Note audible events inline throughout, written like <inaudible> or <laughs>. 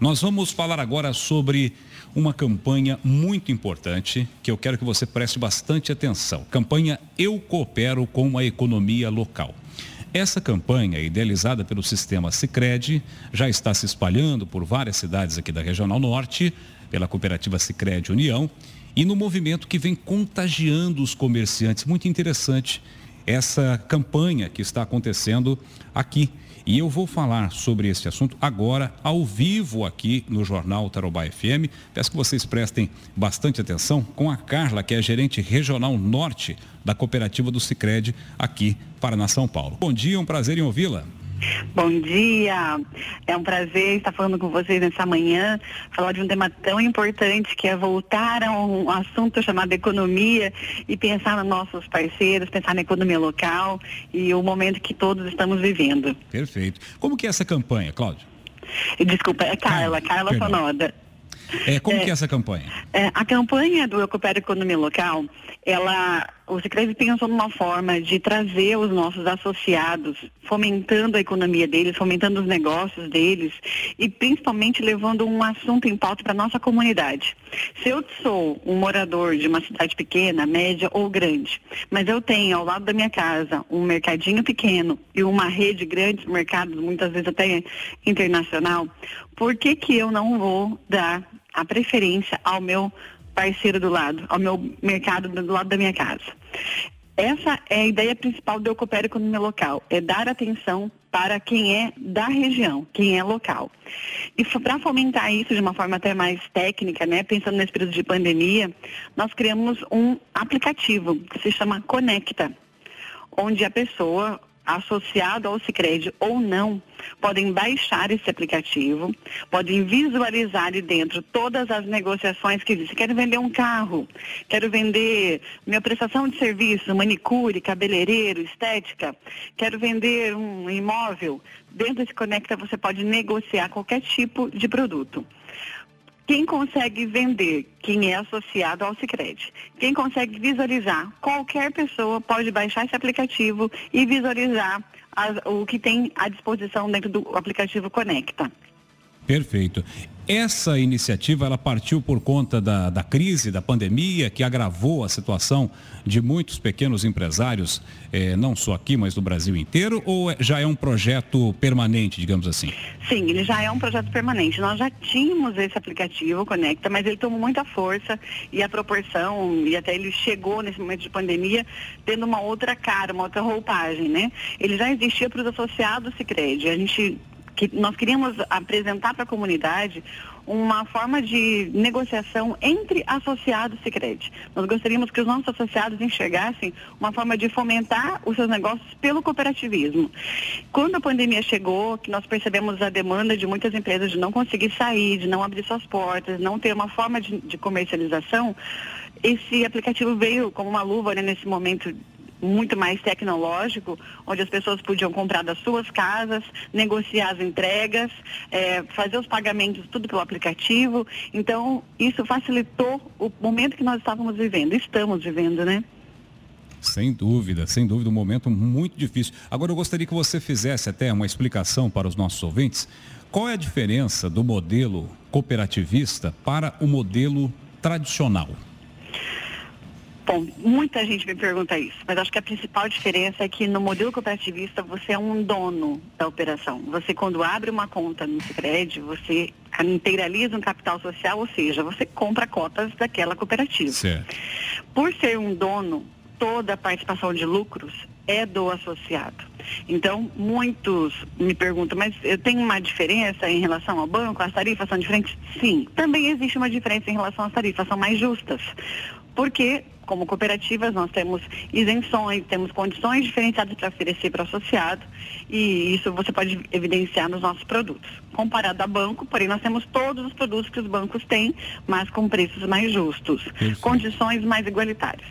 Nós vamos falar agora sobre uma campanha muito importante que eu quero que você preste bastante atenção. Campanha Eu Coopero com a Economia Local. Essa campanha, idealizada pelo sistema Sicredi, já está se espalhando por várias cidades aqui da Regional Norte, pela cooperativa Sicredi União, e no movimento que vem contagiando os comerciantes. Muito interessante essa campanha que está acontecendo aqui. E eu vou falar sobre esse assunto agora, ao vivo, aqui no Jornal Tarobá FM. Peço que vocês prestem bastante atenção com a Carla, que é gerente regional norte da cooperativa do Cicred, aqui, Paraná, São Paulo. Bom dia, um prazer em ouvi-la. Bom dia, é um prazer estar falando com vocês nessa manhã, falar de um tema tão importante que é voltar a um assunto chamado economia e pensar nos nossos parceiros, pensar na economia local e o momento que todos estamos vivendo. Perfeito. Como que é essa campanha, Cláudio? Desculpa, é Carla, Carla, Carla Sonoda. É, como é, que é essa campanha? É, a campanha do Recupera Economia Local, ela, o Secretaria pensou numa forma de trazer os nossos associados, fomentando a economia deles, fomentando os negócios deles e principalmente levando um assunto em pauta para nossa comunidade. Se eu sou um morador de uma cidade pequena, média ou grande, mas eu tenho ao lado da minha casa um mercadinho pequeno e uma rede grande de mercados, muitas vezes até internacional, por que que eu não vou dar a preferência ao meu parceiro do lado, ao meu mercado do lado da minha casa. Essa é a ideia principal do Eu Coopero Economia Local, é dar atenção para quem é da região, quem é local. E para fomentar isso de uma forma até mais técnica, né, pensando nesse período de pandemia, nós criamos um aplicativo que se chama Conecta, onde a pessoa associado ao Sicredi ou não, podem baixar esse aplicativo, podem visualizar ali dentro todas as negociações que existem. Quero vender um carro, quero vender minha prestação de serviço, manicure, cabeleireiro, estética, quero vender um imóvel. Dentro desse Conecta você pode negociar qualquer tipo de produto. Quem consegue vender, quem é associado ao Sicredi, quem consegue visualizar, qualquer pessoa pode baixar esse aplicativo e visualizar as, o que tem à disposição dentro do aplicativo Conecta. Perfeito. Essa iniciativa ela partiu por conta da, da crise, da pandemia, que agravou a situação de muitos pequenos empresários, eh, não só aqui, mas no Brasil inteiro, ou é, já é um projeto permanente, digamos assim? Sim, ele já é um projeto permanente. Nós já tínhamos esse aplicativo, Conecta, mas ele tomou muita força e a proporção, e até ele chegou nesse momento de pandemia, tendo uma outra cara, uma outra roupagem, né? Ele já existia para os associados Cicred. A gente que nós queríamos apresentar para a comunidade uma forma de negociação entre associados Sicredi. Nós gostaríamos que os nossos associados enxergassem uma forma de fomentar os seus negócios pelo cooperativismo. Quando a pandemia chegou, que nós percebemos a demanda de muitas empresas de não conseguir sair, de não abrir suas portas, não ter uma forma de, de comercialização, esse aplicativo veio como uma luva né, nesse momento muito mais tecnológico, onde as pessoas podiam comprar das suas casas, negociar as entregas, é, fazer os pagamentos tudo pelo aplicativo. Então, isso facilitou o momento que nós estávamos vivendo, estamos vivendo, né? Sem dúvida, sem dúvida, um momento muito difícil. Agora eu gostaria que você fizesse até uma explicação para os nossos ouvintes. Qual é a diferença do modelo cooperativista para o modelo tradicional? Bom, muita gente me pergunta isso, mas acho que a principal diferença é que no modelo cooperativista você é um dono da operação. Você quando abre uma conta no Sicredi, você integraliza um capital social, ou seja, você compra cotas daquela cooperativa. Certo. Por ser um dono, toda a participação de lucros é do associado. Então, muitos me perguntam, mas eu tenho uma diferença em relação ao banco? As tarifas são diferentes? Sim. Também existe uma diferença em relação às tarifas, são mais justas. Porque como cooperativas, nós temos isenções, temos condições diferenciadas para oferecer para o associado e isso você pode evidenciar nos nossos produtos. Comparado a banco, porém, nós temos todos os produtos que os bancos têm, mas com preços mais justos, isso. condições mais igualitárias.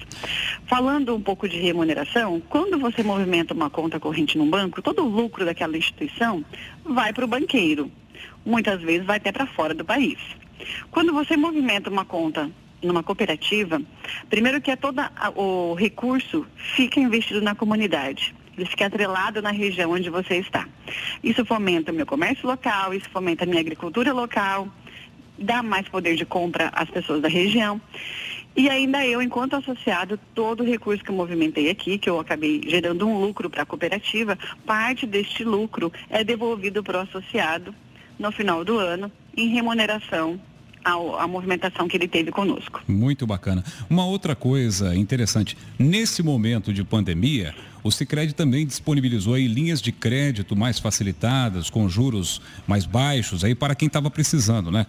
Falando um pouco de remuneração, quando você movimenta uma conta corrente num banco, todo o lucro daquela instituição vai para o banqueiro. Muitas vezes vai até para fora do país. Quando você movimenta uma conta numa cooperativa, primeiro que é todo o recurso fica investido na comunidade. ele fica atrelado na região onde você está. Isso fomenta o meu comércio local, isso fomenta a minha agricultura local, dá mais poder de compra às pessoas da região. E ainda eu, enquanto associado, todo o recurso que eu movimentei aqui, que eu acabei gerando um lucro para a cooperativa, parte deste lucro é devolvido para o associado no final do ano em remuneração à movimentação que ele teve conosco. Muito bacana. Uma outra coisa interessante, nesse momento de pandemia, o Sicredi também disponibilizou aí linhas de crédito mais facilitadas, com juros mais baixos aí para quem estava precisando, né?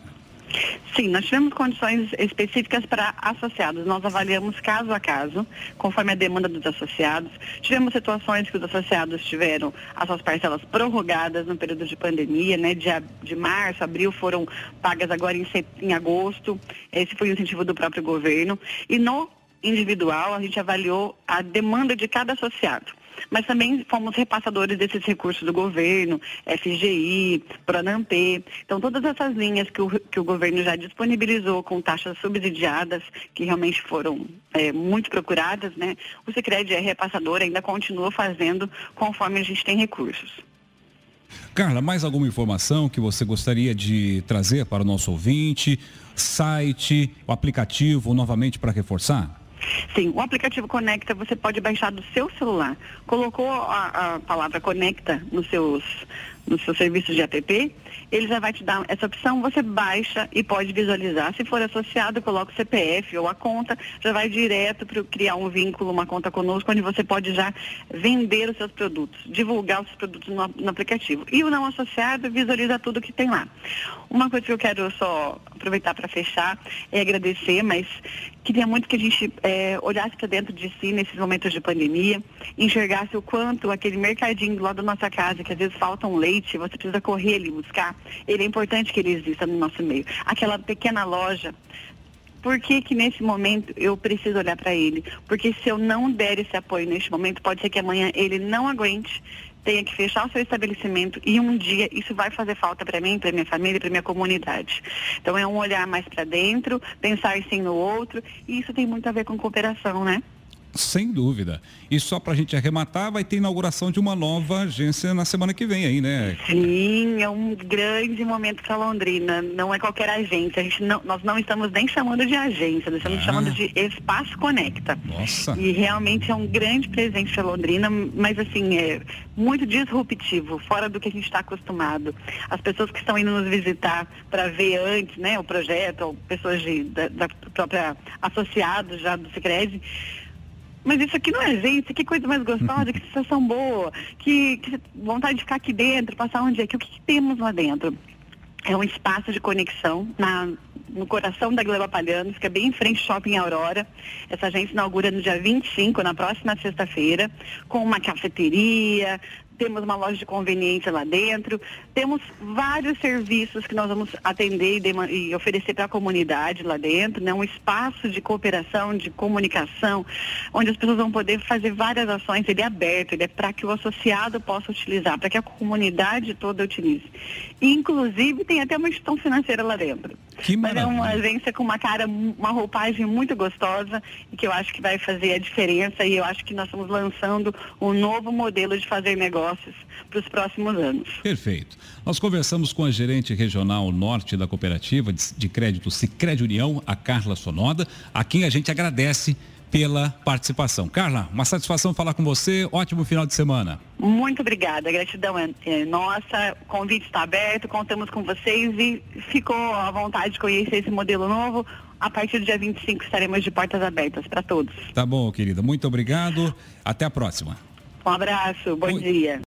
Sim, nós tivemos condições específicas para associados. Nós avaliamos caso a caso, conforme a demanda dos associados. Tivemos situações que os associados tiveram as suas parcelas prorrogadas no período de pandemia, né? De, de março, abril foram pagas agora em, em agosto. Esse foi o incentivo do próprio governo. E no individual, a gente avaliou a demanda de cada associado mas também fomos repassadores desses recursos do governo, FGI, Pronamp. Então, todas essas linhas que o, que o governo já disponibilizou com taxas subsidiadas, que realmente foram é, muito procuradas, né? O Sicredi é repassador, ainda continua fazendo conforme a gente tem recursos. Carla, mais alguma informação que você gostaria de trazer para o nosso ouvinte? Site, o aplicativo, novamente para reforçar? Sim, o aplicativo Conecta você pode baixar do seu celular. Colocou a, a palavra Conecta nos seus, nos seus serviços de app, ele já vai te dar essa opção, você baixa e pode visualizar. Se for associado, coloca o CPF ou a conta, já vai direto para criar um vínculo, uma conta conosco, onde você pode já vender os seus produtos, divulgar os seus produtos no, no aplicativo. E o não associado visualiza tudo que tem lá. Uma coisa que eu quero só aproveitar para fechar é agradecer, mas queria muito que a gente é, olhasse para dentro de si nesses momentos de pandemia, enxergasse o quanto aquele mercadinho lá da nossa casa, que às vezes falta um você precisa correr ali buscar, ele é importante que ele exista no nosso meio. Aquela pequena loja por que, que nesse momento eu preciso olhar para ele? Porque se eu não der esse apoio neste momento, pode ser que amanhã ele não aguente, tenha que fechar o seu estabelecimento e um dia isso vai fazer falta para mim, para minha família, para minha comunidade. Então é um olhar mais para dentro, pensar sim no outro e isso tem muito a ver com cooperação, né? Sem dúvida. E só para a gente arrematar, vai ter inauguração de uma nova agência na semana que vem aí, né? Sim, é um grande momento para Londrina. Não é qualquer agência. A gente não, nós não estamos nem chamando de agência, nós estamos ah. chamando de Espaço Conecta. Nossa. E realmente é um grande presente para Londrina, mas assim, é muito disruptivo, fora do que a gente está acostumado. As pessoas que estão indo nos visitar para ver antes, né, o projeto, ou pessoas de, da, da própria associados já do Sicredi mas isso aqui não é gente, que coisa mais gostosa, que <laughs> sensação boa, que, que, vontade de ficar aqui dentro, passar um dia aqui. O que, que temos lá dentro? É um espaço de conexão na, no coração da Gleba Palhano, fica bem em frente ao Shopping Aurora. Essa agência inaugura no dia 25, na próxima sexta-feira, com uma cafeteria, temos uma loja de conveniência lá dentro, temos vários serviços que nós vamos atender e, e oferecer para a comunidade lá dentro, né? um espaço de cooperação, de comunicação, onde as pessoas vão poder fazer várias ações, ele é aberto, ele é para que o associado possa utilizar, para que a comunidade toda utilize. E, inclusive tem até uma instituição financeira lá dentro. Que Mas é uma agência com uma cara, uma roupagem muito gostosa e que eu acho que vai fazer a diferença e eu acho que nós estamos lançando um novo modelo de fazer negócios para os próximos anos. Perfeito. Nós conversamos com a gerente regional norte da cooperativa de crédito Sicredi União, a Carla Sonoda, a quem a gente agradece pela participação. Carla, uma satisfação falar com você. Ótimo final de semana. Muito obrigada. A gratidão é, é nossa. O convite está aberto. Contamos com vocês e ficou à vontade de conhecer esse modelo novo. A partir do dia 25 estaremos de portas abertas para todos. Tá bom, querida. Muito obrigado. Até a próxima. Um abraço. Bom Oi. dia.